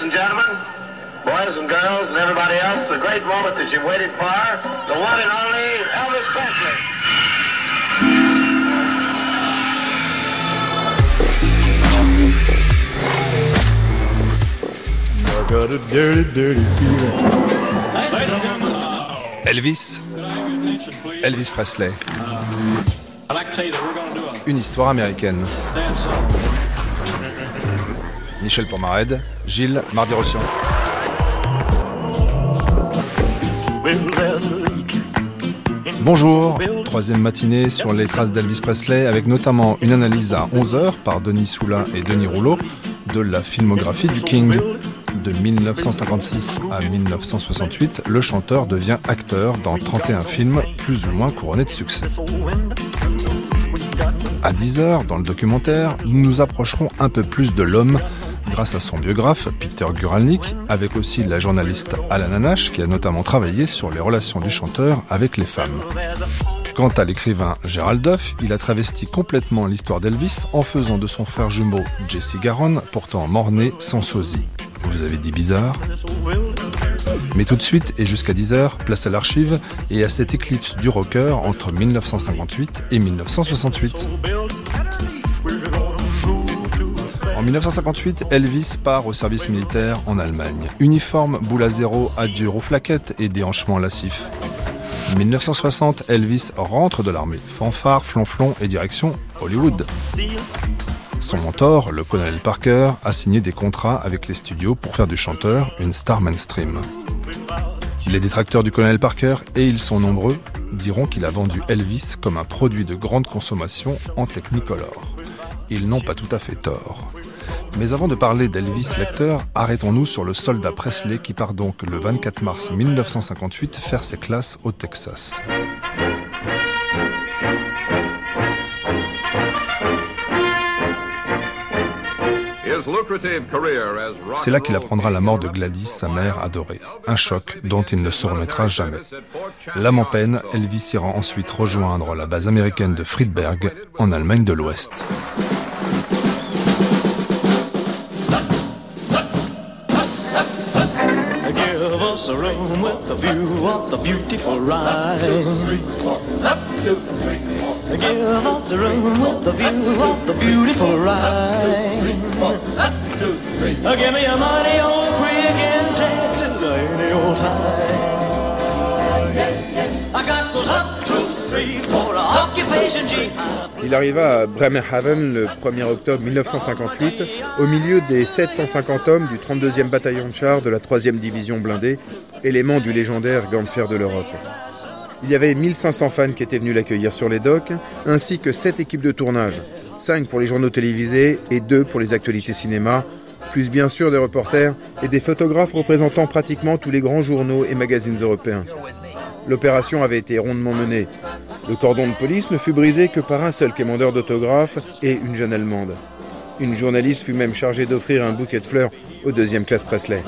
And gentlemen, boys and girls, and everybody else, the great moment that you've waited for, the one and only Elvis Presley. Elvis Elvis Presley. Une histoire américaine. Michel Pomared, Gilles Mardi-Rossian. Bonjour, troisième matinée sur les traces d'Elvis Presley avec notamment une analyse à 11h par Denis Soula et Denis Rouleau de la filmographie du King. De 1956 à 1968, le chanteur devient acteur dans 31 films plus ou moins couronnés de succès. À 10h, dans le documentaire, nous nous approcherons un peu plus de l'homme grâce à son biographe Peter Guralnick, avec aussi la journaliste Alan Anash qui a notamment travaillé sur les relations du chanteur avec les femmes. Quant à l'écrivain Gérald Duff, il a travesti complètement l'histoire d'Elvis en faisant de son frère jumeau Jesse Garon, pourtant mort-né sans sosie. Vous avez dit bizarre Mais tout de suite et jusqu'à 10h, place à l'archive et à cette éclipse du rocker entre 1958 et 1968. En 1958, Elvis part au service militaire en Allemagne. Uniforme, boule à zéro, adieu aux flaquettes et déhanchements lascifs. 1960, Elvis rentre de l'armée. Fanfare, flonflon et direction Hollywood. Son mentor, le colonel Parker, a signé des contrats avec les studios pour faire du chanteur une star mainstream. Les détracteurs du colonel Parker, et ils sont nombreux, diront qu'il a vendu Elvis comme un produit de grande consommation en Technicolor. Ils n'ont pas tout à fait tort. Mais avant de parler d'Elvis l'acteur, arrêtons-nous sur le soldat Presley qui part donc le 24 mars 1958 faire ses classes au Texas. C'est là qu'il apprendra la mort de Gladys, sa mère adorée. Un choc dont il ne se remettra jamais. L'âme en peine, Elvis ira ensuite rejoindre la base américaine de Friedberg, en Allemagne de l'Ouest. Us a room with a view of the beautiful Rhine. Give us a room with a view of the beautiful Rhine. Give me a mighty old creek in Texas any old time. I got those up Il arriva à Bremerhaven le 1er octobre 1958 au milieu des 750 hommes du 32e bataillon de chars de la 3e division blindée, élément du légendaire gant de fer de l'Europe. Il y avait 1500 fans qui étaient venus l'accueillir sur les docks, ainsi que 7 équipes de tournage, 5 pour les journaux télévisés et 2 pour les actualités cinéma, plus bien sûr des reporters et des photographes représentant pratiquement tous les grands journaux et magazines européens. L'opération avait été rondement menée. Le cordon de police ne fut brisé que par un seul quémandeur d'autographes et une jeune Allemande. Une journaliste fut même chargée d'offrir un bouquet de fleurs au deuxième classe Presley.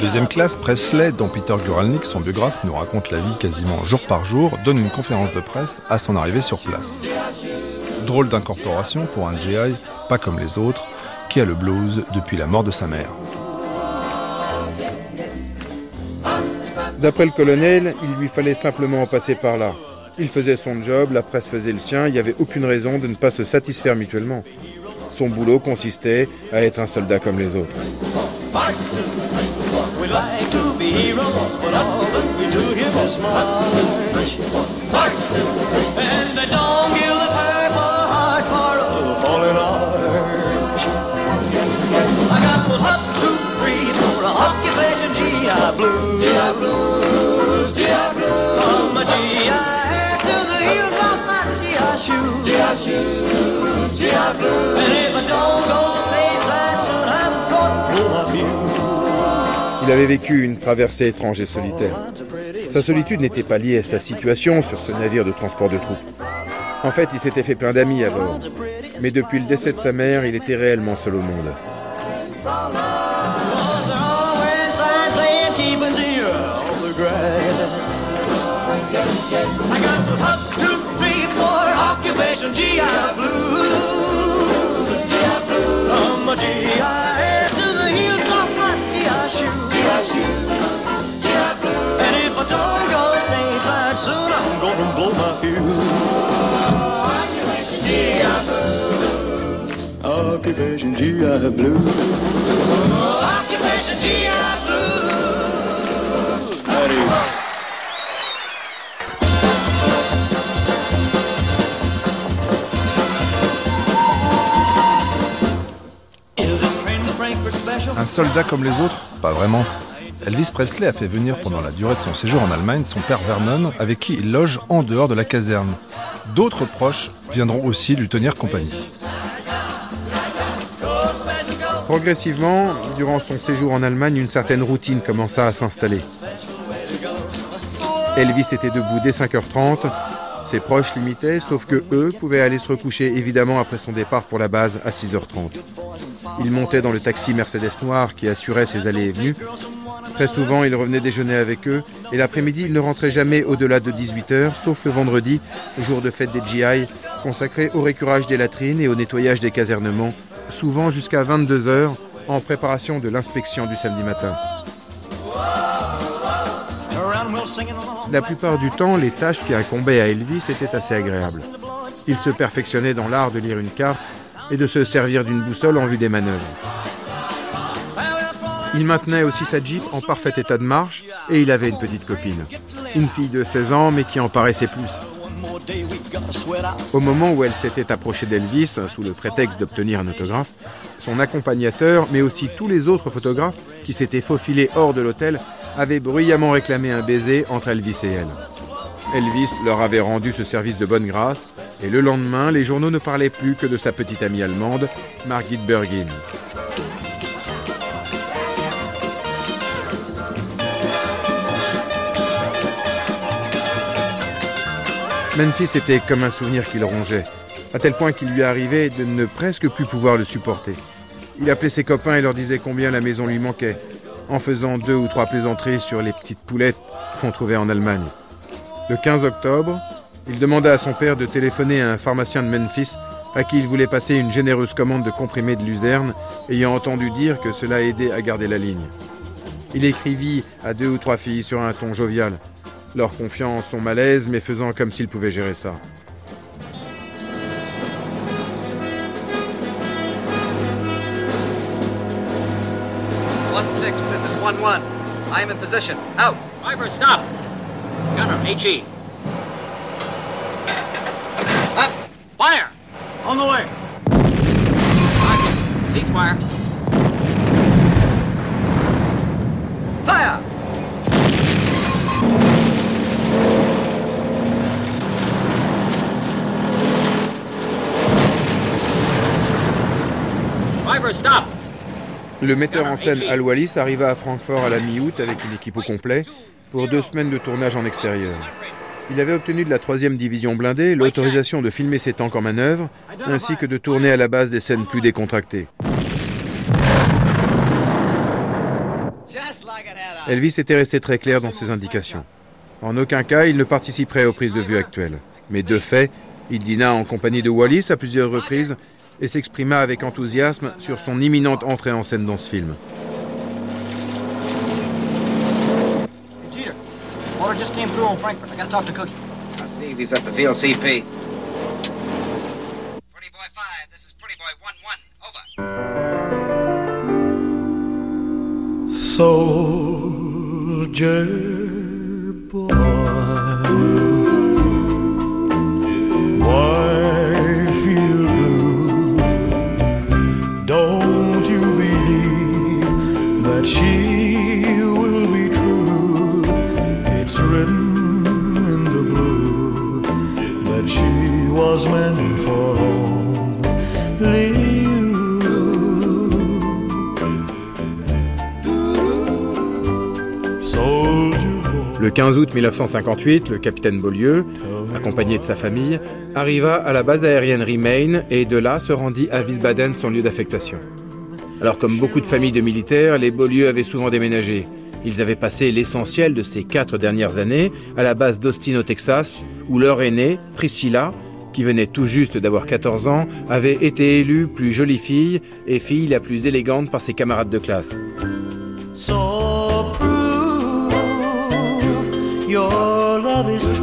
Deuxième classe, Presley, dont Peter Guralnick, son biographe, nous raconte la vie quasiment jour par jour, donne une conférence de presse à son arrivée sur place. Drôle d'incorporation pour un GI, pas comme les autres, qui a le blues depuis la mort de sa mère. D'après le colonel, il lui fallait simplement passer par là. Il faisait son job, la presse faisait le sien, il n'y avait aucune raison de ne pas se satisfaire mutuellement. Son boulot consistait à être un soldat comme les autres. Like to be heroes, but all that we do here is march. And they don't give the purple heart for a fallen arch. I got those hot two, three, four occupation GI blues. GI blues, GI blues. From my GI hair to the heels of my GI shoes. GI shoes, GI blues. Avait vécu une traversée étrange et solitaire. Sa solitude n'était pas liée à sa situation sur ce navire de transport de troupes. En fait, il s'était fait plein d'amis à bord. Mais depuis le décès de sa mère, il était réellement seul au monde. Soon, I'm gonna blow my fuse. Occupation GI blue. Occupation GI blue. Occupation GI blue. Special? Un soldat comme les autres? Pas vraiment. Elvis Presley a fait venir pendant la durée de son séjour en Allemagne son père Vernon, avec qui il loge en dehors de la caserne. D'autres proches viendront aussi lui tenir compagnie. Progressivement, durant son séjour en Allemagne, une certaine routine commença à s'installer. Elvis était debout dès 5h30. Ses proches l'imitaient, sauf que eux pouvaient aller se recoucher évidemment après son départ pour la base à 6h30. Il montait dans le taxi Mercedes noir qui assurait ses allées et venues. Très souvent, il revenait déjeuner avec eux et l'après-midi, il ne rentrait jamais au-delà de 18h, sauf le vendredi, jour de fête des GI, consacré au récurage des latrines et au nettoyage des casernements, souvent jusqu'à 22h en préparation de l'inspection du samedi matin. La plupart du temps, les tâches qui incombaient à Elvis étaient assez agréables. Il se perfectionnait dans l'art de lire une carte et de se servir d'une boussole en vue des manœuvres. Il maintenait aussi sa Jeep en parfait état de marche et il avait une petite copine. Une fille de 16 ans mais qui en paraissait plus. Au moment où elle s'était approchée d'Elvis, sous le prétexte d'obtenir un autographe, son accompagnateur, mais aussi tous les autres photographes qui s'étaient faufilés hors de l'hôtel, avaient bruyamment réclamé un baiser entre Elvis et elle. Elvis leur avait rendu ce service de bonne grâce, et le lendemain, les journaux ne parlaient plus que de sa petite amie allemande, Margit Bergin. Memphis était comme un souvenir qu'il rongeait, à tel point qu'il lui arrivait de ne presque plus pouvoir le supporter. Il appelait ses copains et leur disait combien la maison lui manquait, en faisant deux ou trois plaisanteries sur les petites poulettes qu'on trouvait en Allemagne. Le 15 octobre, il demanda à son père de téléphoner à un pharmacien de Memphis à qui il voulait passer une généreuse commande de comprimés de luzerne, ayant entendu dire que cela aidait à garder la ligne. Il écrivit à deux ou trois filles sur un ton jovial, leur confiant son malaise mais faisant comme s'il pouvait gérer ça. One six, this is position. Out. Stop! HE. Le metteur en scène Al Wallis arriva à Francfort à la mi-août avec une équipe au complet pour deux semaines de tournage en extérieur. Il avait obtenu de la 3e division blindée l'autorisation de filmer ses tanks en manœuvre, ainsi que de tourner à la base des scènes plus décontractées. Elvis était resté très clair dans ses indications. En aucun cas, il ne participerait aux prises de vue actuelles. Mais de fait, il dîna en compagnie de Wallis à plusieurs reprises et s'exprima avec enthousiasme sur son imminente entrée en scène dans ce film. Hey, Jeter, août 1958, le capitaine Beaulieu, accompagné de sa famille, arriva à la base aérienne Remain et de là se rendit à Wiesbaden, son lieu d'affectation. Alors comme beaucoup de familles de militaires, les Beaulieu avaient souvent déménagé. Ils avaient passé l'essentiel de ces quatre dernières années à la base d'Austin au Texas, où leur aînée, Priscilla, qui venait tout juste d'avoir 14 ans, avait été élue plus jolie fille et fille la plus élégante par ses camarades de classe. Your love is true.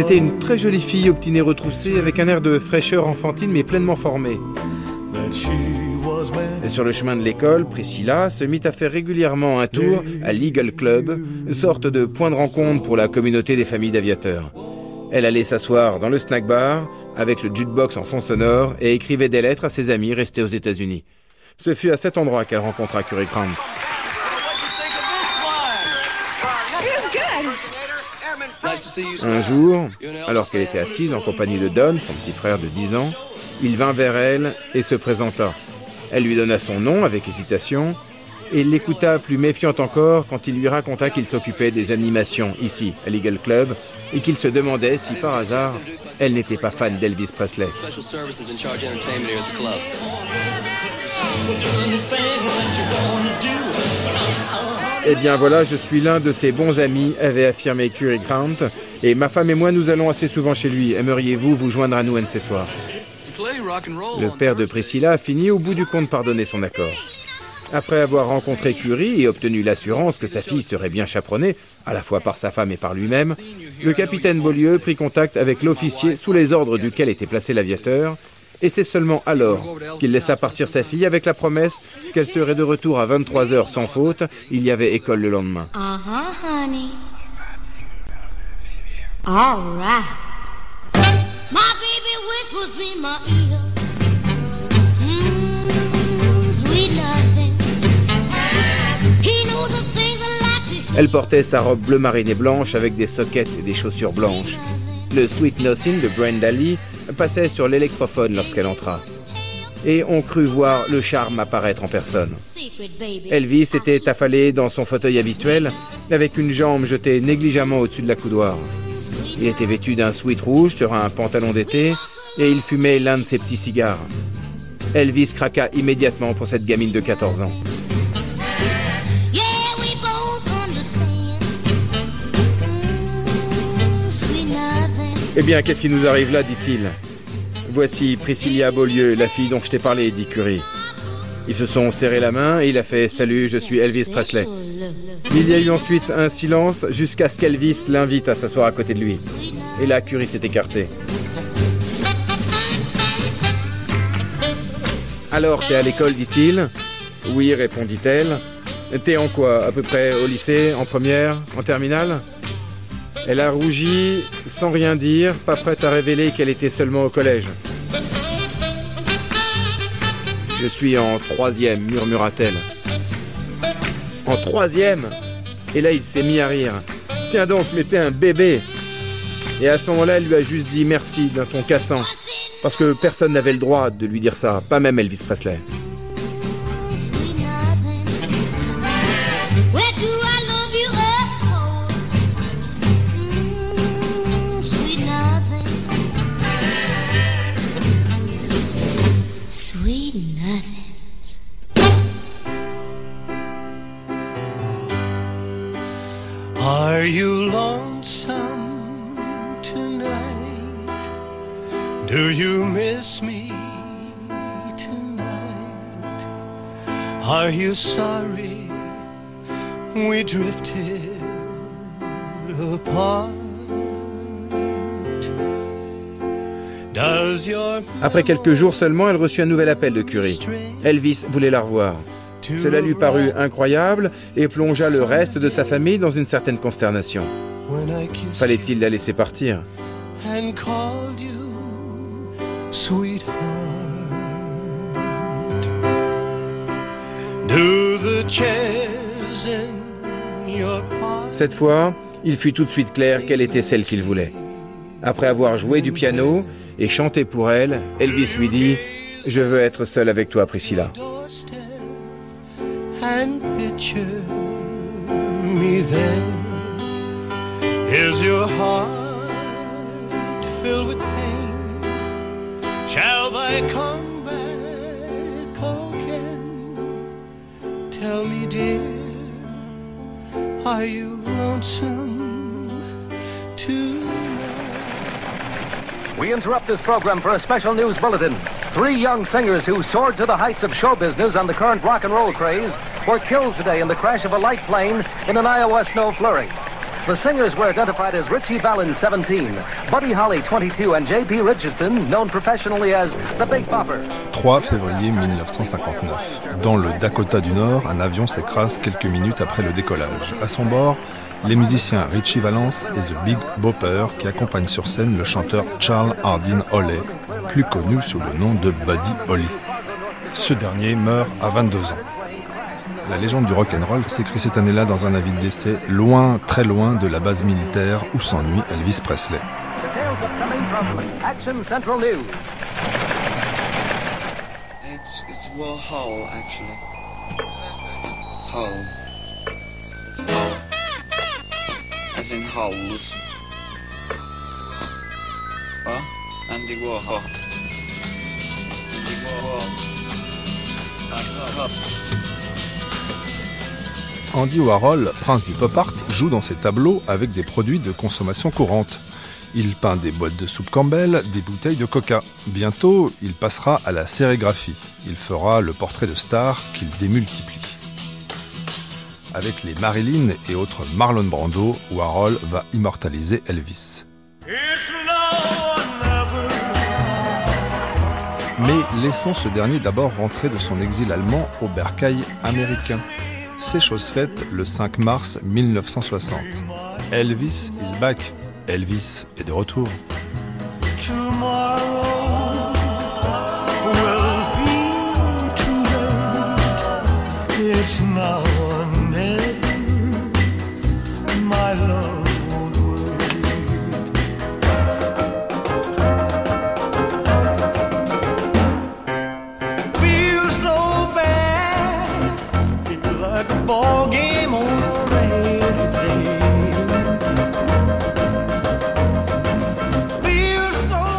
C'était une très jolie fille obtinée retroussée avec un air de fraîcheur enfantine mais pleinement formée. Et sur le chemin de l'école, Priscilla se mit à faire régulièrement un tour à l'Eagle Club, sorte de point de rencontre pour la communauté des familles d'aviateurs. Elle allait s'asseoir dans le snack bar avec le jukebox en fond sonore et écrivait des lettres à ses amis restés aux États-Unis. Ce fut à cet endroit qu'elle rencontra Curry Grant. Un jour, alors qu'elle était assise en compagnie de Don, son petit frère de 10 ans, il vint vers elle et se présenta. Elle lui donna son nom avec hésitation et l'écouta plus méfiante encore quand il lui raconta qu'il s'occupait des animations ici, à l'Eagle Club, et qu'il se demandait si par hasard elle n'était pas fan d'Elvis Presley. Eh bien voilà, je suis l'un de ses bons amis, avait affirmé Curry Grant, et ma femme et moi nous allons assez souvent chez lui. Aimeriez-vous vous joindre à nous un de ces soirs Le père de Priscilla finit au bout du compte par donner son accord. Après avoir rencontré Curie et obtenu l'assurance que sa fille serait bien chaperonnée, à la fois par sa femme et par lui-même, le capitaine Beaulieu prit contact avec l'officier sous les ordres duquel était placé l'aviateur, et c'est seulement alors qu'il laissa partir sa fille avec la promesse qu'elle serait de retour à 23 heures sans faute, il y avait école le lendemain. Honey. All right. My baby whispers in my ear. Mm, sweet nothing. He knows the things I like to Elle portait sa robe bleu marine et blanche avec des soquettes et des chaussures blanches. Le Sweet Nothing de Brenda Lee passait sur l'électrophone lorsqu'elle entra. Et on crut voir le charme apparaître en personne. Elvis était affalé dans son fauteuil habituel, avec une jambe jetée négligemment au-dessus de la coudoir. Il était vêtu d'un sweat rouge sur un pantalon d'été, et il fumait l'un de ses petits cigares. Elvis craqua immédiatement pour cette gamine de 14 ans. Eh bien, qu'est-ce qui nous arrive là dit-il. Voici Priscilla Beaulieu, la fille dont je t'ai parlé, dit Curie. Ils se sont serrés la main et il a fait Salut, je suis Elvis Presley. Il y a eu ensuite un silence jusqu'à ce qu'Elvis l'invite à s'asseoir à côté de lui. Et là, Curie s'est écarté. Alors, t'es à l'école, dit-il? Oui, répondit-elle. T'es en quoi À peu près au lycée, en première, en terminale? Elle a rougi sans rien dire, pas prête à révéler qu'elle était seulement au collège. Je suis en troisième, murmura-t-elle. En troisième Et là, il s'est mis à rire. Tiens donc, mais t'es un bébé Et à ce moment-là, elle lui a juste dit merci d'un ton cassant. Parce que personne n'avait le droit de lui dire ça, pas même Elvis Presley. Après quelques jours seulement, elle reçut un nouvel appel de Curie. Elvis voulait la revoir. Cela lui parut incroyable et plongea le reste de sa famille dans une certaine consternation. Fallait-il la laisser partir? Cette fois, il fut tout de suite clair qu'elle était celle qu'il voulait. Après avoir joué du piano et chanté pour elle, Elvis lui dit Je veux être seul avec toi, Priscilla. Tell me, dear, are you lonesome? We interrupt this program for a special news bulletin. Three young singers who soared to the heights of show business on the current rock and roll craze were killed today in the crash of a light plane in an Iowa snow flurry. The singers were identified as Richie Valens, 17, Buddy Holly, 22, and J.P. Richardson, known professionally as the Big Bopper. 3 février 1959. Dans le Dakota du Nord, un avion s'écrase quelques minutes après le décollage. À son bord, les musiciens Richie Valens et The Big Bopper qui accompagnent sur scène le chanteur Charles Hardin Holly, plus connu sous le nom de Buddy Holly. Ce dernier meurt à 22 ans. La légende du rock'n'roll s'écrit cette année-là dans un avis de décès, loin, très loin de la base militaire où s'ennuie Elvis Presley. It's it's. Andy Warhol. Prince du pop art, joue dans ses tableaux avec des produits de consommation courante. Il peint des boîtes de soupe Campbell, des bouteilles de coca. Bientôt, il passera à la sérigraphie. Il fera le portrait de stars qu'il démultiplie. Avec les Marilyn et autres Marlon Brando, Warhol va immortaliser Elvis. Mais laissons ce dernier d'abord rentrer de son exil allemand au bercail américain. C'est chose faite le 5 mars 1960. Elvis is back. Elvis est de retour. Tomorrow will be too late. It's now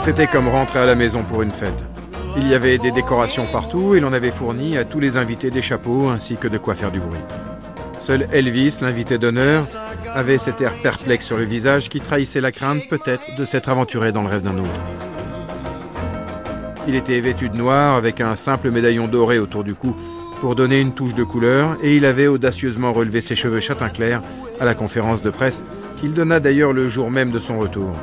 C'était comme rentrer à la maison pour une fête. Il y avait des décorations partout et l'on avait fourni à tous les invités des chapeaux ainsi que de quoi faire du bruit. Seul Elvis, l'invité d'honneur, avait cet air perplexe sur le visage qui trahissait la crainte peut-être de s'être aventuré dans le rêve d'un autre. Il était vêtu de noir avec un simple médaillon doré autour du cou pour donner une touche de couleur et il avait audacieusement relevé ses cheveux châtain clair à la conférence de presse qu'il donna d'ailleurs le jour même de son retour.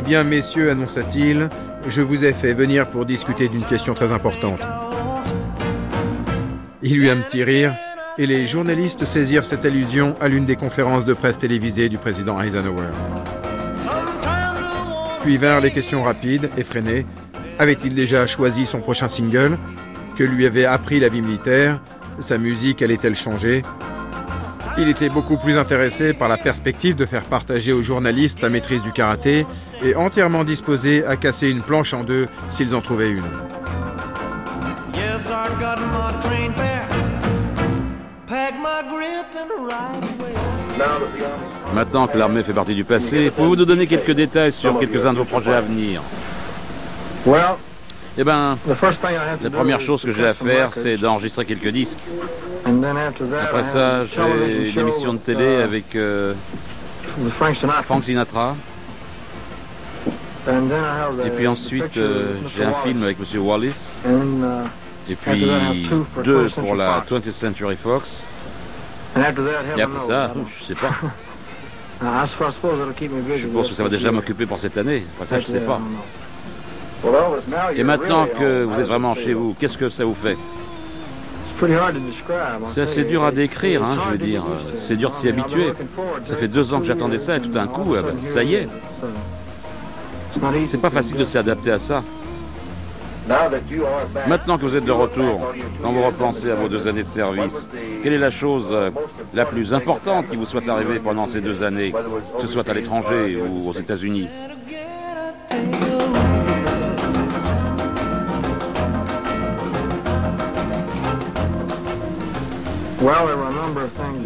Eh bien, messieurs, annonça-t-il, je vous ai fait venir pour discuter d'une question très importante. Il eut un petit rire, et les journalistes saisirent cette allusion à l'une des conférences de presse télévisées du président Eisenhower. Puis vinrent les questions rapides, effrénées. Avait-il déjà choisi son prochain single Que lui avait appris la vie militaire? Sa musique allait-elle changer? Il était beaucoup plus intéressé par la perspective de faire partager aux journalistes la maîtrise du karaté et entièrement disposé à casser une planche en deux s'ils en trouvaient une. Maintenant que l'armée fait partie du passé, pouvez-vous nous donner quelques détails sur quelques-uns de vos projets à venir? Eh ben, la première chose que j'ai à faire, c'est d'enregistrer quelques disques. Après ça, j'ai une émission de télé avec euh, Frank Sinatra. Et puis ensuite, euh, j'ai un film avec Monsieur Wallace. Et puis deux pour la 20th Century Fox. Et après ça, je sais pas. Je suppose que ça va déjà m'occuper pour cette année. Après ça, je sais pas. Et maintenant que vous êtes vraiment chez vous, qu'est-ce que ça vous fait? C'est assez dur à décrire, hein, je veux dire. C'est dur de s'y habituer. Ça fait deux ans que j'attendais ça et tout d'un coup, eh ben, ça y est. C'est pas facile de s'adapter à ça. Maintenant que vous êtes de retour, quand vous repensez à vos deux années de service, quelle est la chose euh, la plus importante qui vous soit arrivée pendant ces deux années, que ce soit à l'étranger ou aux États-Unis?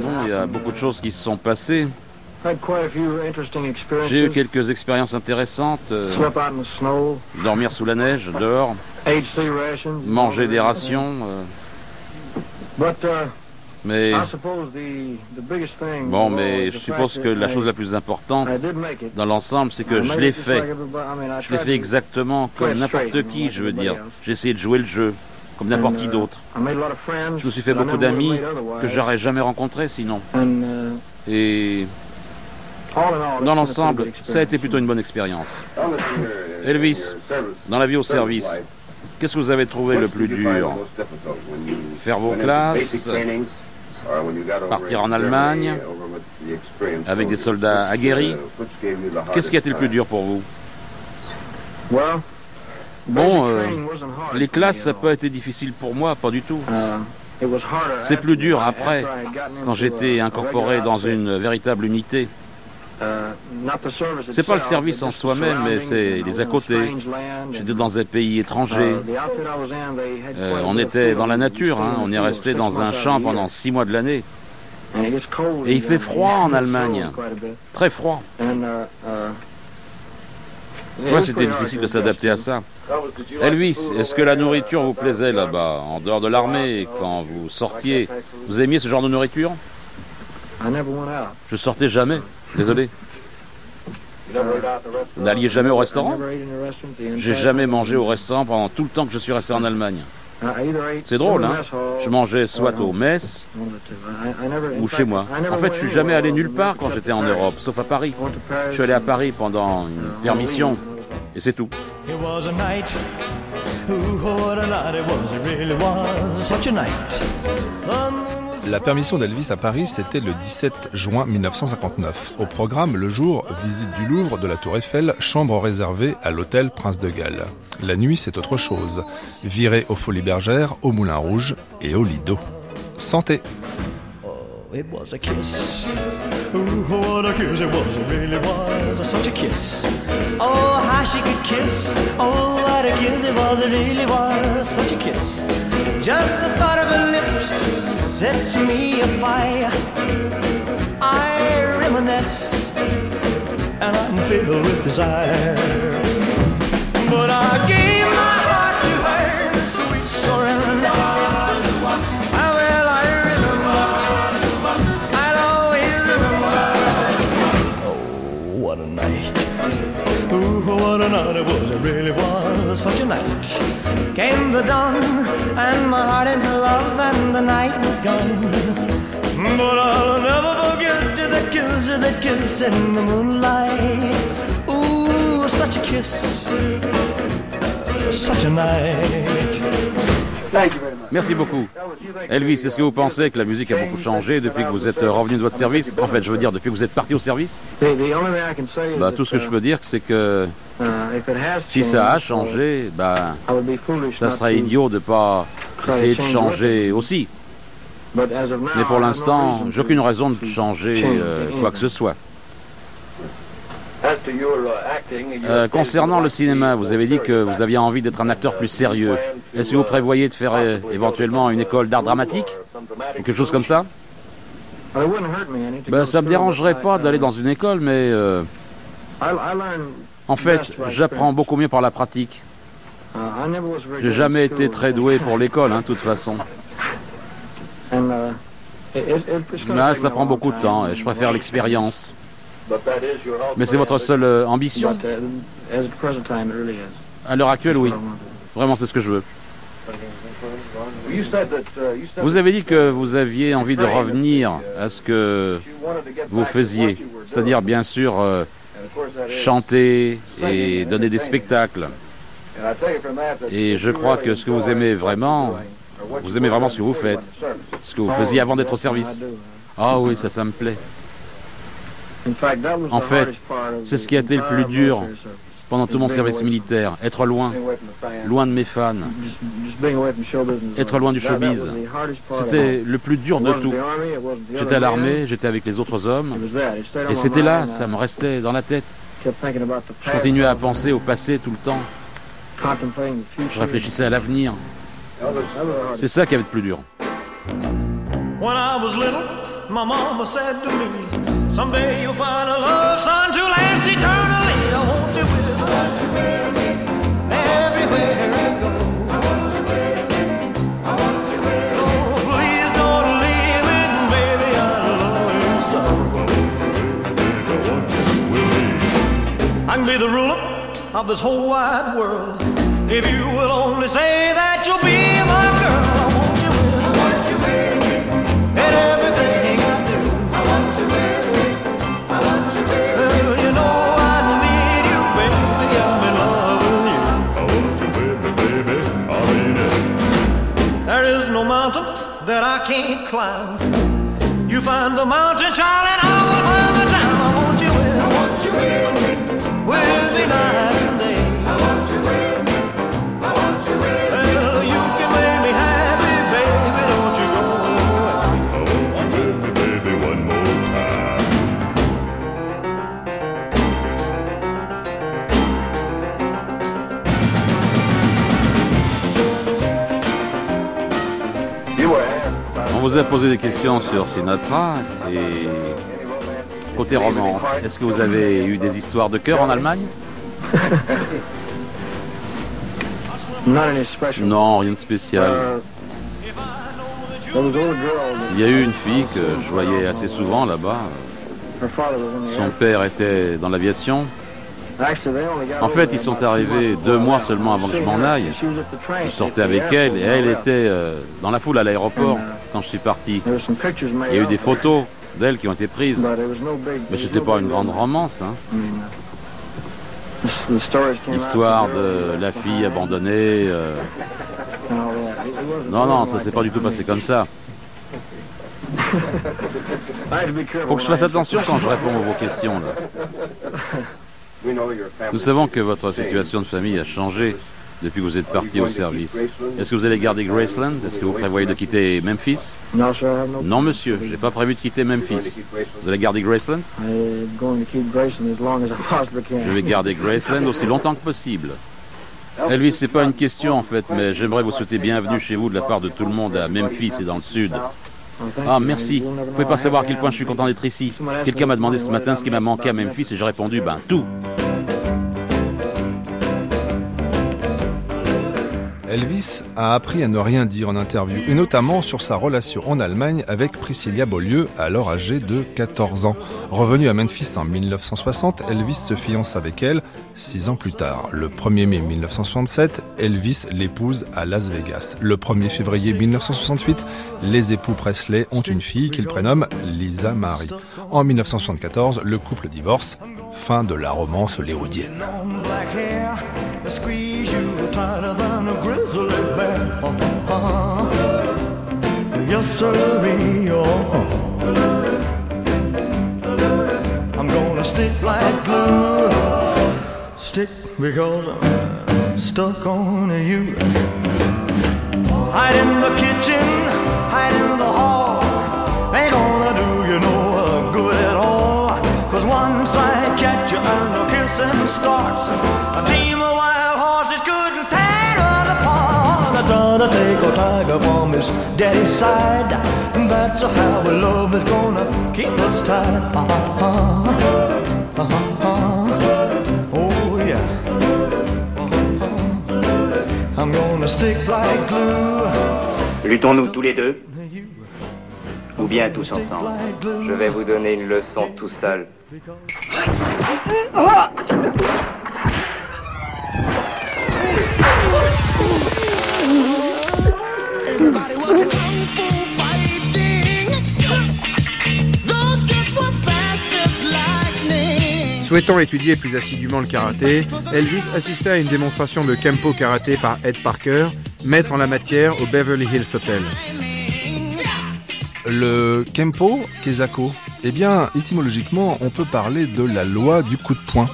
Bon, il y a beaucoup de choses qui se sont passées. J'ai eu quelques expériences intéressantes. euh, dormir sous la neige, dehors, manger des rations. euh, mais bon, mais je suppose que la chose la plus importante dans l'ensemble, c'est que je l'ai fait. Je l'ai fait exactement comme n'importe qui, je veux dire. J'ai essayé de jouer le jeu comme n'importe qui d'autre. Je me suis fait beaucoup d'amis que j'aurais jamais rencontrés sinon. Et dans l'ensemble, ça a été plutôt une bonne expérience. Elvis, dans la vie au service, qu'est-ce que vous avez trouvé le plus dur? Faire vos classes Partir en Allemagne avec des soldats aguerris? Qu'est-ce qui a été le plus dur pour vous? Bon, euh, les classes, ça n'a pas été difficile pour moi, pas du tout. C'est plus dur après, quand j'étais incorporé dans une véritable unité. C'est pas le service en soi-même, mais c'est les à côté. J'étais dans un pays étranger. Euh, on était dans la nature, hein. on est resté dans un champ pendant six mois de l'année. Et il fait froid en Allemagne, très froid. Ouais, c'était difficile de s'adapter à ça. Elvis, est-ce que la nourriture vous plaisait là-bas, en dehors de l'armée, quand vous sortiez? Vous aimiez ce genre de nourriture? Je sortais jamais, désolé. N'alliez jamais au restaurant? J'ai jamais mangé au restaurant pendant tout le temps que je suis resté en Allemagne. C'est drôle, hein Je mangeais soit au mess ou chez moi. En fait, je suis jamais allé nulle part quand j'étais en Europe, sauf à Paris. Je suis allé à Paris pendant une permission, et c'est tout. La permission d'Elvis à Paris, c'était le 17 juin 1959. Au programme, le jour, visite du Louvre, de la Tour Eiffel, chambre réservée à l'hôtel Prince de Galles. La nuit, c'est autre chose. Viré aux Folies Bergères, au Moulin Rouge et au Lido. Santé It was a kiss. What a kiss it was. It really was such a kiss. Oh, how she could kiss. Oh, what a kiss it was. It really was such a kiss. Just the thought of her lips sets me afire. I reminisce and I'm filled with desire. But I gave my heart to her, sweet surrender. A night it was. It really was such a night. Came the dawn, and my heart in love, and the night was gone. But I'll never forget that kiss, that kiss in the moonlight. Ooh, such a kiss. Such a night. Merci beaucoup. Elvis, est-ce que vous pensez que la musique a beaucoup changé depuis que vous êtes euh, revenu de votre service? En fait, je veux dire, depuis que vous êtes parti au service? Bah, Tout ce que je peux dire, c'est que si ça a changé, bah, ça serait idiot de pas essayer de changer aussi. Mais pour l'instant, j'ai aucune raison de changer euh, quoi que ce soit. Euh, concernant le cinéma, vous avez dit que vous aviez envie d'être un acteur plus sérieux. Est-ce que vous prévoyez de faire euh, éventuellement une école d'art dramatique Ou quelque chose comme ça? Ben, Ça me dérangerait pas d'aller dans une école, mais euh, en fait, j'apprends beaucoup mieux par la pratique. J'ai jamais été très doué pour l'école, hein, de toute façon. Mais ça prend beaucoup de temps et je préfère l'expérience. Mais c'est votre seule euh, ambition À l'heure actuelle, oui. Vraiment, c'est ce que je veux. Vous avez dit que vous aviez envie de revenir à ce que vous faisiez, c'est-à-dire bien sûr euh, chanter et donner des spectacles. Et je crois que ce que vous aimez vraiment, vous aimez vraiment ce que vous faites, ce que vous faisiez avant d'être au service. Ah oui, ça, ça me plaît. En fait, c'est ce qui a été le plus dur pendant tout mon service militaire, être loin, loin de mes fans, être loin du showbiz. C'était le plus dur de tout. J'étais à l'armée, j'étais avec les autres hommes, et c'était là, ça me restait dans la tête. Je continuais à penser au passé tout le temps. Je réfléchissais à l'avenir. C'est ça qui avait de plus dur. When I was little, my mama said to me, Someday you'll find a love, son, to last eternally. I want you with me. Everywhere I go. I want you with me. I want you with me. Oh, please don't leave me, baby. I love you so. I want you with me. I can be the ruler of this whole wide world. If you will only say that climb. You find the mountain, child, and I will find the time. Vous a posé des questions sur Sinatra et côté romance, est-ce que vous avez eu des histoires de cœur en Allemagne? Non, rien de spécial. Il y a eu une fille que je voyais assez souvent là-bas. Son père était dans l'aviation. En fait, ils sont arrivés deux mois seulement avant que je m'en aille. Je sortais avec elle et elle était euh, dans la foule à l'aéroport quand je suis parti. Il y a eu des photos d'elle qui ont été prises. Mais c'était pas une grande romance. Hein. L'histoire de la fille abandonnée. euh, Non, non, ça s'est pas du tout passé comme ça. Faut que je fasse attention quand je réponds à vos questions. Là. Nous savons que votre situation de famille a changé depuis que vous êtes parti au service. Est-ce que vous allez garder Graceland? Est-ce que vous prévoyez de quitter Memphis? Non, monsieur, j'ai pas prévu de quitter Memphis. Vous allez garder Graceland? Je vais garder Graceland aussi longtemps que possible. Elvis, c'est pas une question en fait, mais j'aimerais vous souhaiter bienvenue chez vous de la part de tout le monde à Memphis et dans le sud. Ah, merci. Vous pouvez pas savoir à quel point je suis content d'être ici. Quelqu'un m'a demandé ce matin ce qui m'a manqué à Memphis et j'ai répondu, ben tout. Elvis a appris à ne rien dire en interview, et notamment sur sa relation en Allemagne avec Priscilla Beaulieu, alors âgée de 14 ans. Revenu à Memphis en 1960, Elvis se fiance avec elle six ans plus tard. Le 1er mai 1967, Elvis l'épouse à Las Vegas. Le 1er février 1968, les époux Presley ont une fille qu'ils prénomment Lisa Marie. En 1974, le couple divorce. Fin de la romance gonna stick like glue. Stick because I'm stuck on you. Hide in the kitchen, hide in the hall. Catch you and the kissing starts, a team of wild horses couldn't tear us apart. I thought I'd take a tiger from his daddy's side. And that's how our love is gonna keep us tied. Uh-huh. Uh-huh. Oh, yeah. Uh-huh. I'm gonna stick like glue. Luttons-nous tous les deux? Ou bien tous ensemble Je vais vous donner une leçon tout seul. Souhaitant étudier plus assidûment le karaté, Elvis assista à une démonstration de Kempo karaté par Ed Parker, maître en la matière au Beverly Hills Hotel. Le Kempo, Kezako, eh bien, étymologiquement, on peut parler de la loi du coup de poing.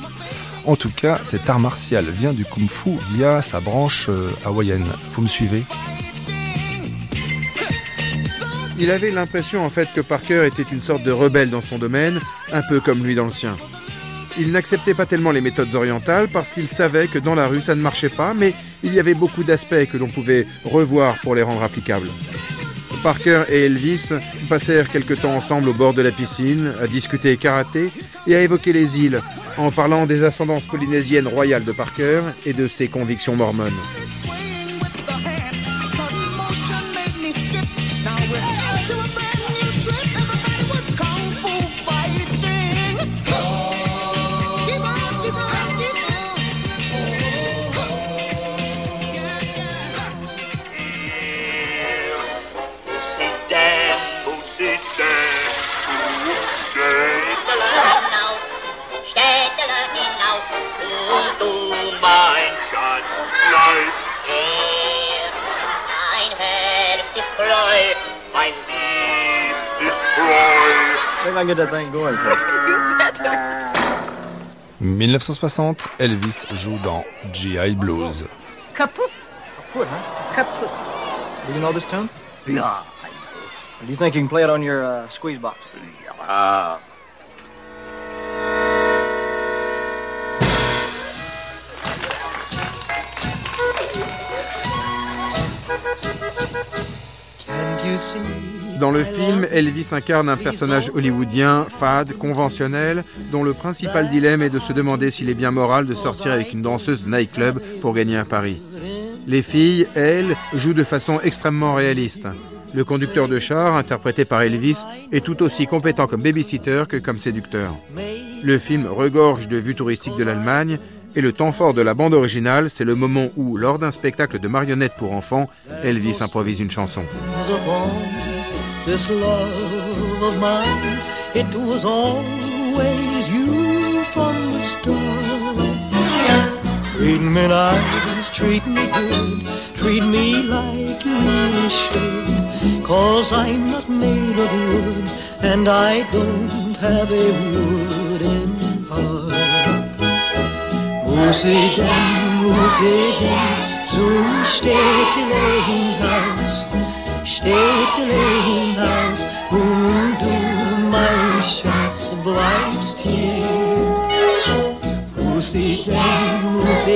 En tout cas, cet art martial vient du kung fu via sa branche euh, hawaïenne. Vous me suivez? Il avait l'impression en fait que Parker était une sorte de rebelle dans son domaine, un peu comme lui dans le sien. Il n'acceptait pas tellement les méthodes orientales parce qu'il savait que dans la rue ça ne marchait pas, mais il y avait beaucoup d'aspects que l'on pouvait revoir pour les rendre applicables. Parker et Elvis passèrent quelque temps ensemble au bord de la piscine, à discuter karaté et à évoquer les îles, en parlant des ascendances polynésiennes royales de Parker et de ses convictions mormones. Treu. Maybe I can get that thing going for you. 1960, Elvis joue dans GI Blues. Kaput. Kaput, huh? Kaput. Do you know this tune? Yeah. Do you think you can play it on your uh, squeeze box? Ah. Dans le film, Elvis incarne un personnage hollywoodien, fade, conventionnel, dont le principal dilemme est de se demander s'il est bien moral de sortir avec une danseuse de nightclub pour gagner un pari. Les filles, elles, jouent de façon extrêmement réaliste. Le conducteur de char, interprété par Elvis, est tout aussi compétent comme babysitter que comme séducteur. Le film regorge de vues touristiques de l'Allemagne, et le temps fort de la bande originale, c'est le moment où, lors d'un spectacle de marionnettes pour enfants, Elvis improvise une chanson. Once again, once so stay till evening house, stay till evening house, und du, mein Schatz, bleibst hier. Once again, once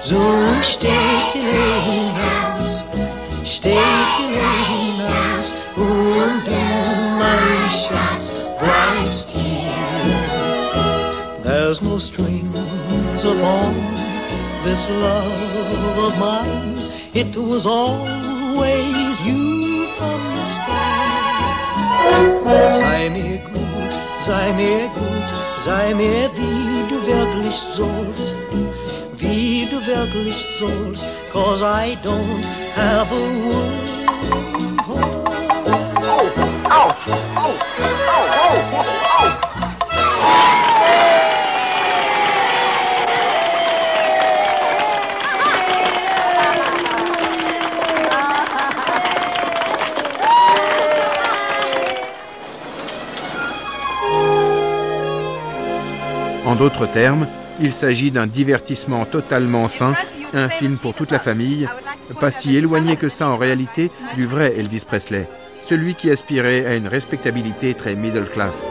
so stay till evening house, stay till evening house, und du, mein Schatz, bleibst hier. There's no strings upon this love of mine. It was always you from the start. Sei mir gut, sei mir gut, sei mir wie du wirklich sollst. Wie du wirklich sollst, cause I don't have a word. Oh, oh, oh, oh, oh, oh. oh. D'autres termes, il s'agit d'un divertissement totalement sain, un film pour toute la famille, pas si éloigné que ça en réalité du vrai Elvis Presley, celui qui aspirait à une respectabilité très middle class.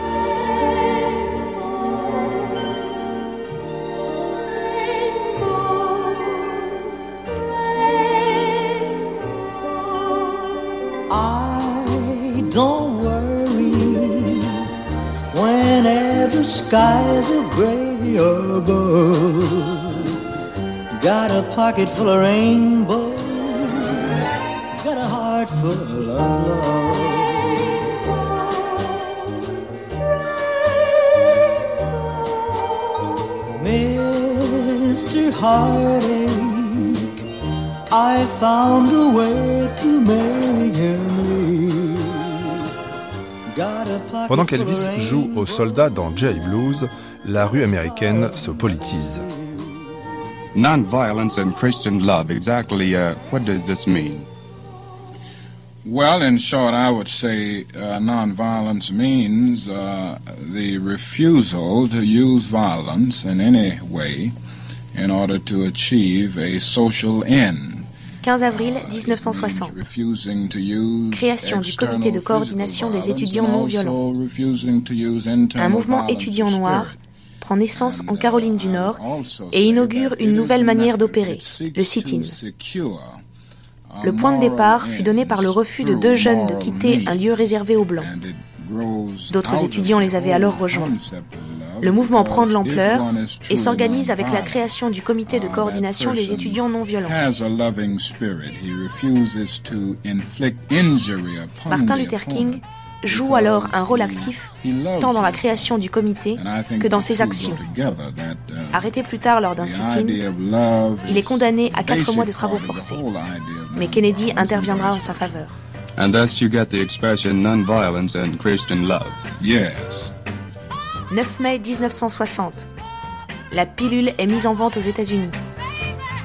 Skies are gray above. Got a pocket full of rainbows, got a heart full of love. Mr. Heartache, I found a way to make him Pendant qu'Elvis joue aux soldats dans J.I. Blues, la rue américaine se politise. Nonviolence and Christian love, exactly uh, what does this mean? Well, in short, I would say uh, nonviolence means uh, the refusal to use violence in any way in order to achieve a social end. 15 avril 1960. Refusing to use Création du comité de coordination des étudiants non violents. Un mouvement étudiant noir prend naissance en Caroline du Nord et inaugure une nouvelle manière d'opérer, le sit-in. Le point de départ fut donné par le refus de deux jeunes de quitter un lieu réservé aux Blancs. D'autres étudiants les avaient alors rejoints. Le mouvement prend de l'ampleur et s'organise avec la création du comité de coordination des étudiants non violents. Martin the Luther. King joue alors un rôle actif tant dans la création du comité que dans ses actions. uh, Arrêté plus tard lors d'un sit-in, il est condamné à quatre mois de travaux forcés. Mais Kennedy interviendra en sa faveur. And thus you get the expression nonviolence and Christian love. Yes. 9 mai 1960. La pilule est mise en vente aux États-Unis.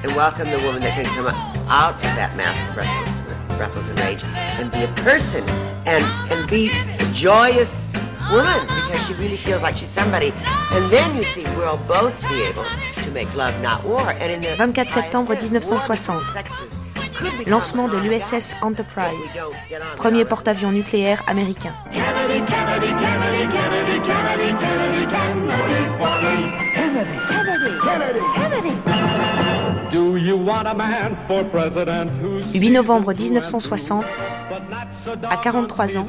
and welcome the woman that can come out of that mask of breathless, breathless and rage and be a person and and be a joyous woman because she really feels like she's somebody. And then you see we'll both be able to make love, not war. And in the 24 septembre 1960. Lancement de l'USS Enterprise, premier porte-avions nucléaire américain. Kennedy, Kennedy, Kennedy, Kennedy, Kennedy, Kennedy, Kennedy for me. Kennedy, Kennedy, Kennedy, Kennedy. Do you want a man for president who's 8 novembre 1960, à 43 ans,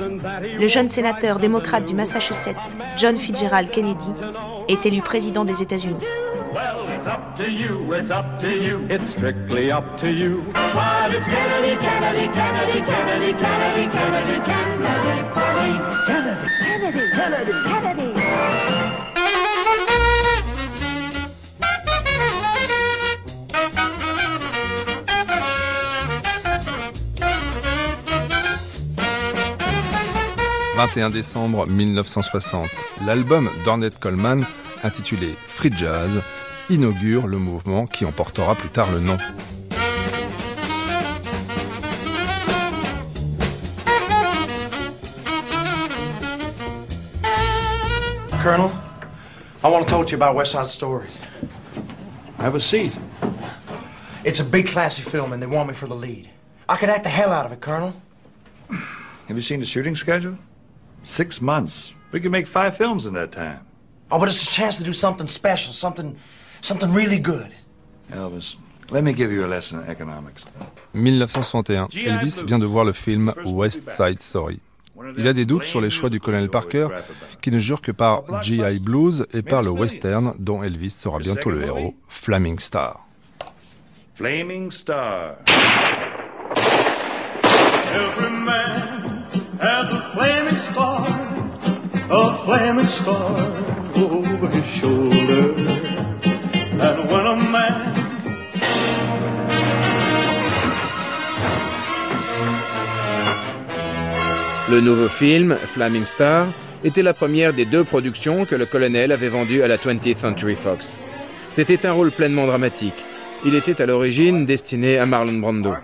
le jeune sénateur démocrate du Massachusetts, John Fitzgerald Kennedy, est élu président des États-Unis. It's up to you, it's up to you, it's strictly up to you. Well, it's Kennedy, Kennedy, Kennedy, Kennedy, Kennedy, Kennedy, Kennedy for me. Kennedy, Kennedy, Kennedy, Kennedy. « 21 décembre 1960, l'album d'Ornette Coleman, intitulé Free Jazz, inaugure le mouvement qui en portera plus tard le nom. Colonel, I want to talk to you about West Side Story. Have a seat. It's a big, classy film, and they want me for the lead. I could act the hell out of it, Colonel. Have you seen the shooting schedule? Six months. We could make five films in that time. Oh, but it's a chance to do something special, something, something really good. Elvis, let me give you a lesson in economics. 1961, Elvis vient de voir le film West Side Story. Il a des doutes sur les choix du colonel Parker, qui ne jure que par G.I. Blues et par le western dont Elvis sera bientôt le héros, Flaming Star. Flaming Star. Every man has a flaming star, a flaming star over his shoulder. Le nouveau film, Flaming Star, était la première des deux productions que le colonel avait vendues à la 20th Century Fox. C'était un rôle pleinement dramatique. Il était à l'origine destiné à Marlon Brando.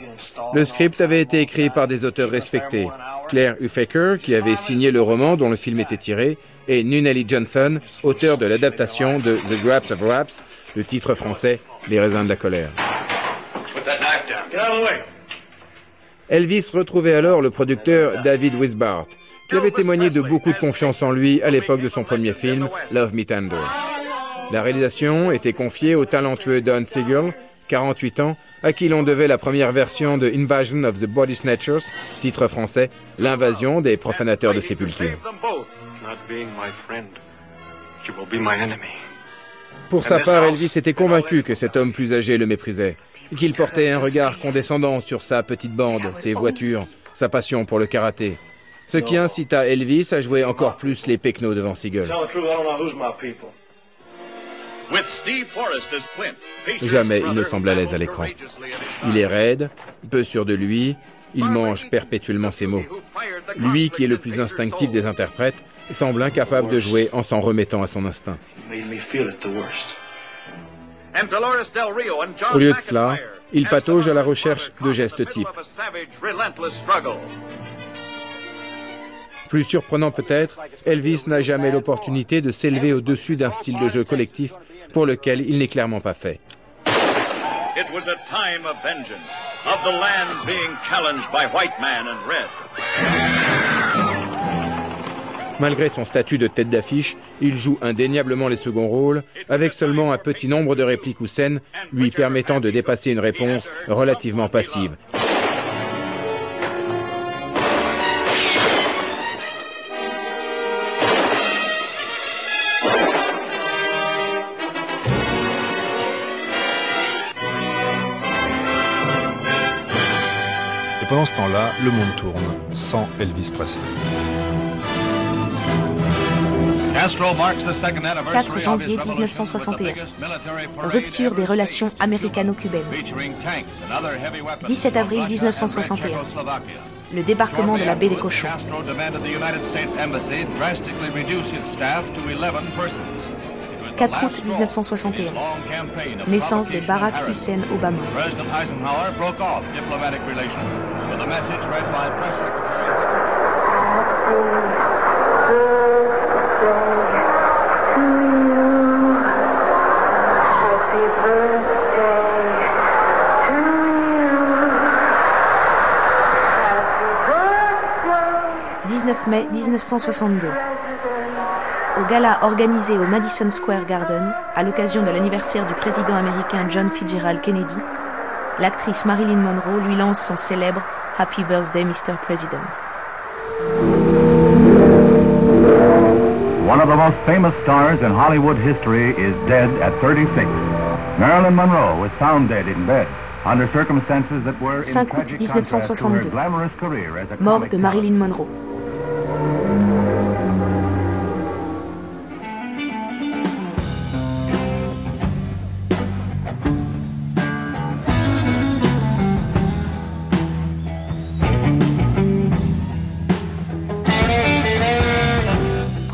Le script avait été écrit par des auteurs respectés. Claire Huffaker, qui avait signé le roman dont le film était tiré, et Nunnally Johnson, auteur de l'adaptation de The Grapes of Raps, le titre français Les raisins de la colère. Elvis retrouvait alors le producteur David Wisbart, qui avait témoigné de beaucoup de confiance en lui à l'époque de son premier film, Love Me Tender. La réalisation était confiée au talentueux Don Siegel, 48 ans, à qui l'on devait la première version de Invasion of the Body Snatchers, titre français, L'invasion des profanateurs de sépultures. Pour sa part, Elvis était convaincu que cet homme plus âgé le méprisait, qu'il portait un regard condescendant sur sa petite bande, ses voitures, sa passion pour le karaté. Ce qui incita Elvis à jouer encore plus les pecnos devant Siegel. Jamais il ne semble à l'aise à l'écran. Il est raide, peu sûr de lui, il mange perpétuellement ses mots. Lui, qui est le plus instinctif des interprètes, semble incapable de jouer en s'en remettant à son instinct. Au lieu de cela, il patauge à la recherche de gestes types. Plus surprenant peut-être, Elvis n'a jamais l'opportunité de s'élever au-dessus d'un style de jeu collectif pour lequel il n'est clairement pas fait. It was a time of vengeance, of the land being challenged by white man and red. Malgré son statut de tête d'affiche, il joue indéniablement les seconds rôles, avec seulement un petit nombre de répliques ou scènes lui permettant de dépasser une réponse relativement passive. Pendant ce temps-là, le monde tourne, sans Elvis Presley. 4 janvier 1961. Rupture des relations américano-cubaines. 17 avril 1961. Le débarquement de la baie des cochons. 4 août 1961. Naissance de Barack Hussein Obama. « 19 mai 1962. Gala organisé au Madison Square Garden, à l'occasion de l'anniversaire du président américain John Fitzgerald Kennedy, l'actrice Marilyn Monroe lui lance son célèbre Happy Birthday, Mr. President. One of the most famous stars in Hollywood history is dead at 36. Marilyn Monroe was found dead in bed. Under circumstances that were in 5 août tragic contrast to her 1962. glamorous career as a Mort de Marilyn Monroe. «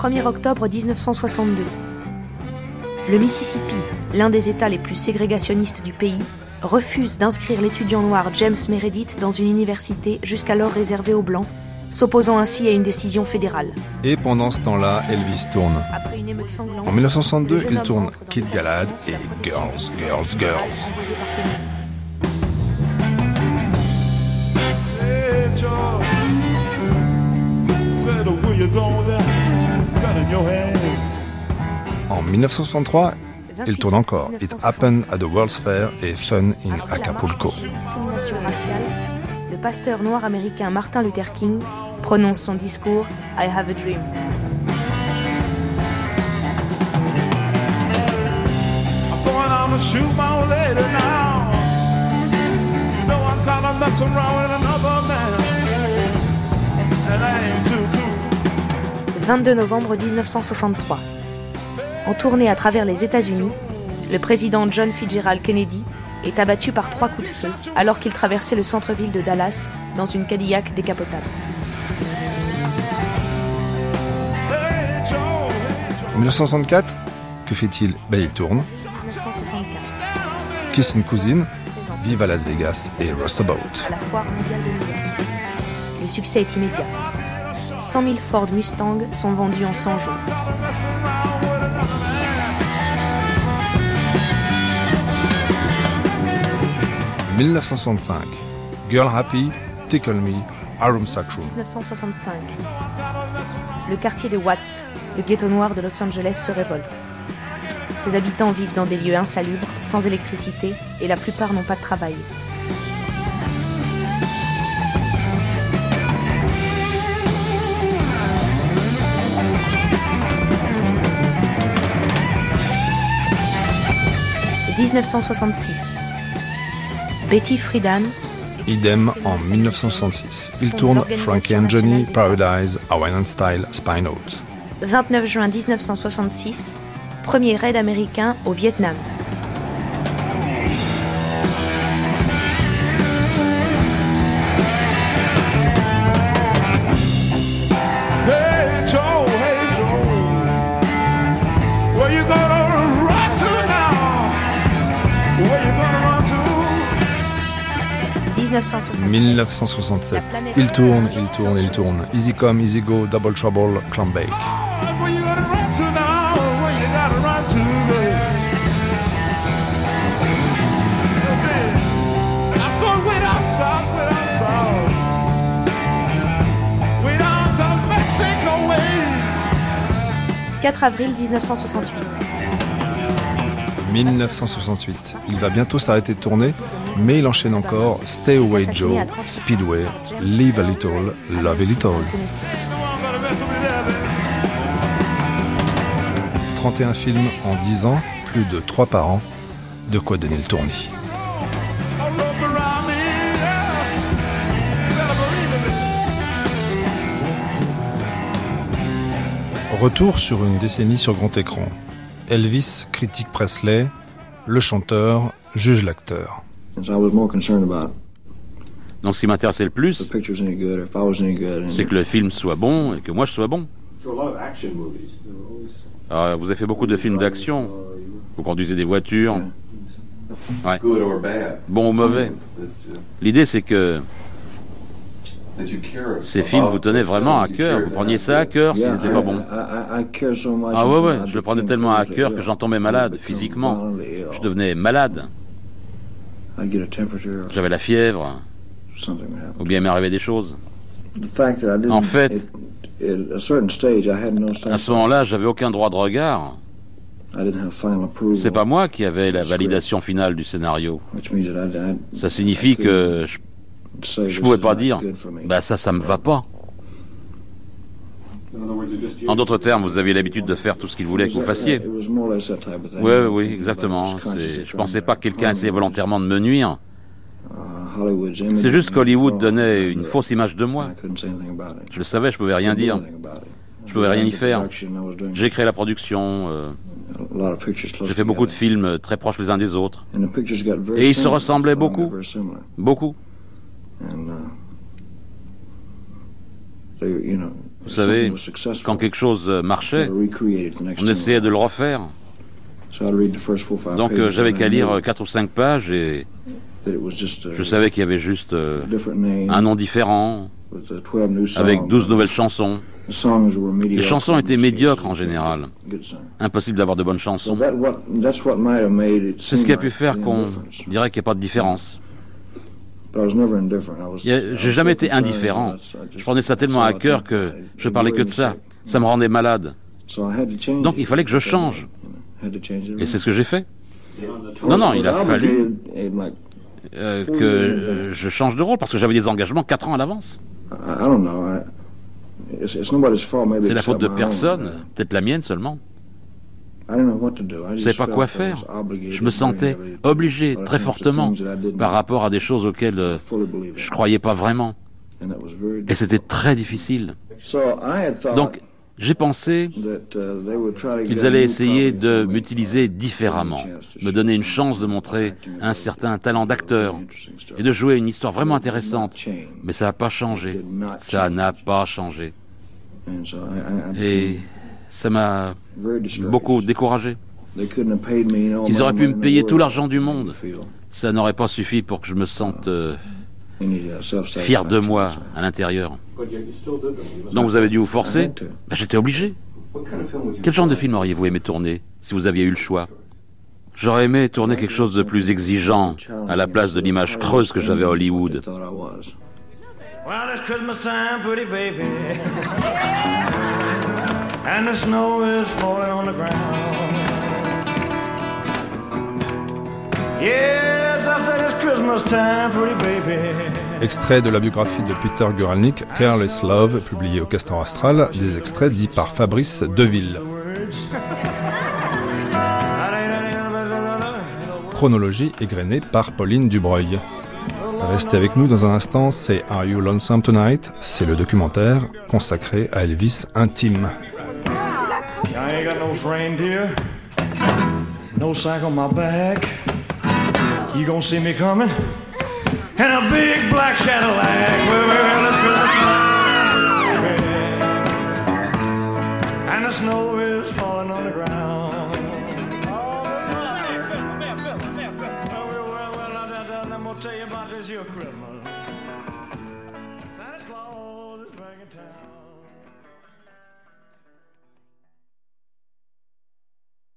1er octobre 1962. Le Mississippi, l'un des États les plus ségrégationnistes du pays, refuse d'inscrire l'étudiant noir James Meredith dans une université jusqu'alors réservée aux Blancs, s'opposant ainsi à une décision fédérale. Et pendant ce temps-là, Elvis tourne. Après une émeute sanglante, En 1962, le jeune il tourne Kid Galad et Girls, Girls, Girls. Hey, En 1963, il tourne encore It Happened at the World's Fair et Fun in Acapulco. le pasteur noir américain Martin Luther King prononce son discours I Have a Dream. I'm going on to shoot my old lady now. You know I'm kind of messing around with another man. And I ain't too cool. 22 novembre 1963. En tournée à travers les États-Unis, le président John Fitzgerald Kennedy est abattu par trois coups de feu alors qu'il traversait le centre-ville de Dallas dans une Cadillac décapotable. En 1964, que fait-il? Ben il tourne. 1964, Kissing Cousine, Vive à Las Vegas et Rustabout. à la foire mondiale de New York. Le succès est immédiat. 100 000 Ford Mustang sont vendus en 100 jours. En 1965, Girl Happy, Tickle Me, Arum Sacrum. 1965. Le quartier de Watts, le ghetto noir de Los Angeles, se révolte. Ses habitants vivent dans des lieux insalubres, sans électricité, et la plupart n'ont pas de travail. « 1966. Betty Friedan, Idem en 1966. Il tourne Frankie and Johnny, Paradise, Hawaiian Style, Spy Note. 29 juin 1966, premier raid américain au Vietnam. 1967. 1967. Il tourne, il tourne, il tourne. Easy come, easy go, double trouble, way. 4 avril 1968. 1968. Il va bientôt s'arrêter de tourner, mais il enchaîne encore Stay Away Joe, Speedway, Live a Little, Love a Little. 31 films en 10 ans, plus de 3 par an, de quoi donner le tournis? Retour sur une décennie sur grand écran. Elvis critique Presley, le chanteur juge l'acteur. Donc ce qui m'intéressait le plus, c'est que le film soit bon et que moi je sois bon. Alors, vous avez fait beaucoup de films d'action. Vous conduisez des voitures. Ouais. Bon ou mauvais. L'idée c'est que ces films vous tenaient vraiment à cœur. Vous preniez ça à cœur si Yeah, c'était pas I- bon. I, I, I care so much Ah ouais, ouais, je le prenais tellement à cœur que j'en tombais malade, physiquement. Je devenais malade. J'avais la fièvre, ou bien il m'arrivait des choses. En fait. À ce moment-là, j'avais aucun droit de regard. C'est pas moi qui avais la validation finale du scénario. Ça signifie que je, je pouvais is pas dire, bah ça, ça me va pas. En d'autres termes, vous aviez l'habitude de faire tout ce qu'il voulait que vous fassiez. Oui, oui, exactement. C'est- Je pensais pas que quelqu'un essayait volontairement de me nuire. Uh, C'est juste qu'Hollywood donnait une fausse image de moi. Je le savais, je pouvais rien dire. Je pouvais rien y faire. J'ai créé la production. euh, a lot of pictures close J'ai fait beaucoup de films euh, très proches les uns des autres. Et ils se ressemblaient beaucoup. Beaucoup. Vous if savez, quand quelque chose euh, marchait, on essayait de le refaire. So I'd read the first four, five Donc euh, j'avais qu'à lire knew euh, quatre ou cinq pages et je savais qu'il y avait juste euh, different name un nom différent, with the 12 new songs. avec 12 nouvelles chansons. Les chansons étaient médiocres en général. Impossible d'avoir de bonnes So chansons. C'est ce qui a pu faire qu'on dirait qu'il n'y a pas de différence. J'ai jamais été indifférent. Je prenais ça tellement à cœur que je parlais que de ça. Ça me rendait malade. Donc il fallait que je change. Et c'est ce que j'ai fait. Non, non, il a fallu like, euh, que je change de rôle parce que j'avais des engagements quatre ans à l'avance. I I don't know. I, it's, it's nobody's fault. Maybe C'est la faute de personne, peut-être la mienne seulement. Je ne savais pas quoi faire. Je me sentais obligé très fortement par rapport à des choses auxquelles euh, je croyais pas vraiment. Et c'était très difficile. Donc j'ai pensé uh, qu'ils allaient essayer de m'utiliser différemment, me donner une chance de montrer un certain talent d'acteur et de jouer une histoire vraiment intéressante. Mais ça n'a pas changé. Ça n'a pas changé. Et ça m'a beaucoup découragé. Ils auraient pu me payer tout l'argent du monde. Ça n'aurait pas suffi pour que je me sente euh, uh, fier de moi à l'intérieur. Donc vous avez dû vous forcer Bah, J'étais obligé. Quel genre de film auriez-vous aimé tourner si vous aviez eu le choix? J'aurais aimé tourner quelque chose de plus exigeant à la place de l'image creuse que j'avais à Hollywood. Well, Christmas time, pretty baby. And the snow is falling on the ground. Yes, I said it's Christmas time, pretty baby. Extrait de la biographie de Peter Guralnick, Careless Love, publié au Castor Astral, des extraits dits par Fabrice Deville. Chronologie égrenée par Pauline Dubreuil. Restez avec nous dans un instant, c'est Are You Lonesome Tonight? C'est le documentaire consacré à Elvis intime. I ain't got no reindeer. no sack on my back. You gonna see me coming? And a big black Cadillac. Well. And the snow is falling on the ground. Well, well, well, I'm gonna tell you about this here Christmas.